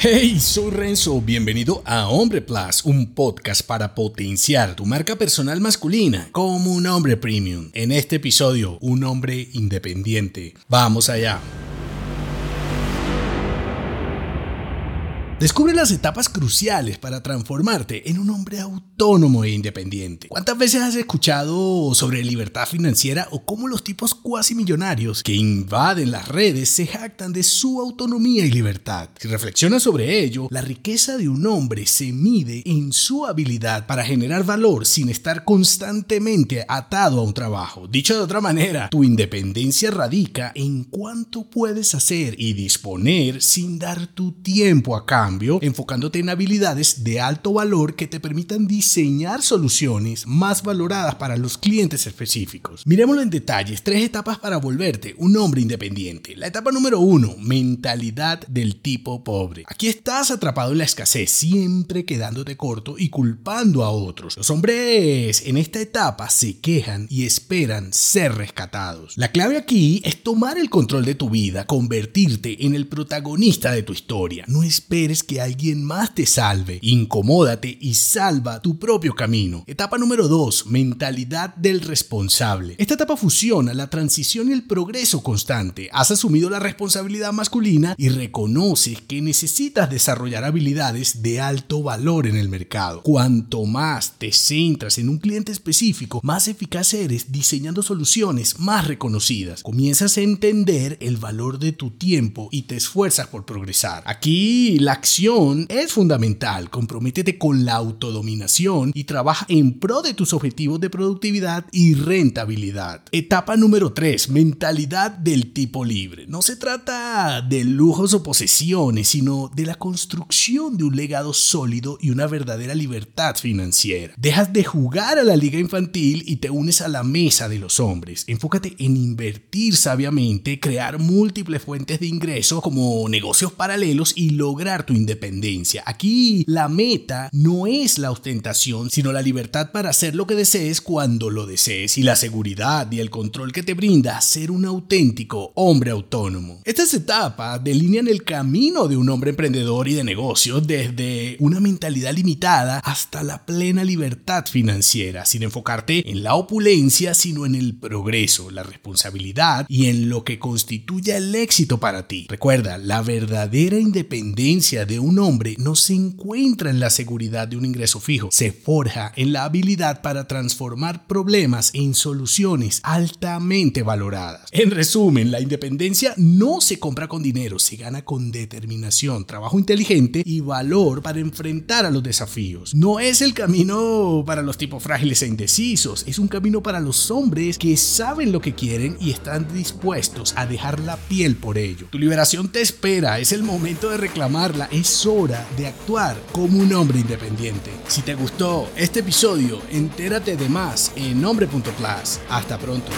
Hey, soy Renzo, bienvenido a Hombre Plus, un podcast para potenciar tu marca personal masculina como un hombre premium. En este episodio, un hombre independiente. Vamos allá. Descubre las etapas cruciales para transformarte en un hombre autónomo e independiente. ¿Cuántas veces has escuchado sobre libertad financiera o cómo los tipos cuasi millonarios que invaden las redes se jactan de su autonomía y libertad? Si reflexionas sobre ello, la riqueza de un hombre se mide en su habilidad para generar valor sin estar constantemente atado a un trabajo. Dicho de otra manera, tu independencia radica en cuánto puedes hacer y disponer sin dar tu tiempo a cambio enfocándote en habilidades de alto valor que te permitan diseñar soluciones más valoradas para los clientes específicos. Miremoslo en detalles, tres etapas para volverte un hombre independiente. La etapa número uno, mentalidad del tipo pobre. Aquí estás atrapado en la escasez, siempre quedándote corto y culpando a otros. Los hombres en esta etapa se quejan y esperan ser rescatados. La clave aquí es tomar el control de tu vida, convertirte en el protagonista de tu historia. No esperes que alguien más te salve. Incomódate y salva tu propio camino. Etapa número 2. Mentalidad del responsable. Esta etapa fusiona la transición y el progreso constante. Has asumido la responsabilidad masculina y reconoces que necesitas desarrollar habilidades de alto valor en el mercado. Cuanto más te centras en un cliente específico, más eficaz eres diseñando soluciones más reconocidas. Comienzas a entender el valor de tu tiempo y te esfuerzas por progresar. Aquí la es fundamental. Comprométete con la autodominación y trabaja en pro de tus objetivos de productividad y rentabilidad. Etapa número 3. Mentalidad del tipo libre. No se trata de lujos o posesiones, sino de la construcción de un legado sólido y una verdadera libertad financiera. Dejas de jugar a la liga infantil y te unes a la mesa de los hombres. Enfócate en invertir sabiamente, crear múltiples fuentes de ingresos como negocios paralelos y lograr tu independencia. Aquí la meta no es la ostentación, sino la libertad para hacer lo que desees cuando lo desees y la seguridad y el control que te brinda ser un auténtico hombre autónomo. Estas etapas delinean el camino de un hombre emprendedor y de negocios desde una mentalidad limitada hasta la plena libertad financiera, sin enfocarte en la opulencia, sino en el progreso, la responsabilidad y en lo que constituye el éxito para ti. Recuerda, la verdadera independencia de un hombre no se encuentra en la seguridad de un ingreso fijo, se forja en la habilidad para transformar problemas en soluciones altamente valoradas. En resumen, la independencia no se compra con dinero, se gana con determinación, trabajo inteligente y valor para enfrentar a los desafíos. No es el camino para los tipos frágiles e indecisos, es un camino para los hombres que saben lo que quieren y están dispuestos a dejar la piel por ello. Tu liberación te espera, es el momento de reclamarla, es hora de actuar como un hombre independiente. Si te gustó este episodio, entérate de más en hombre.plus. Hasta pronto.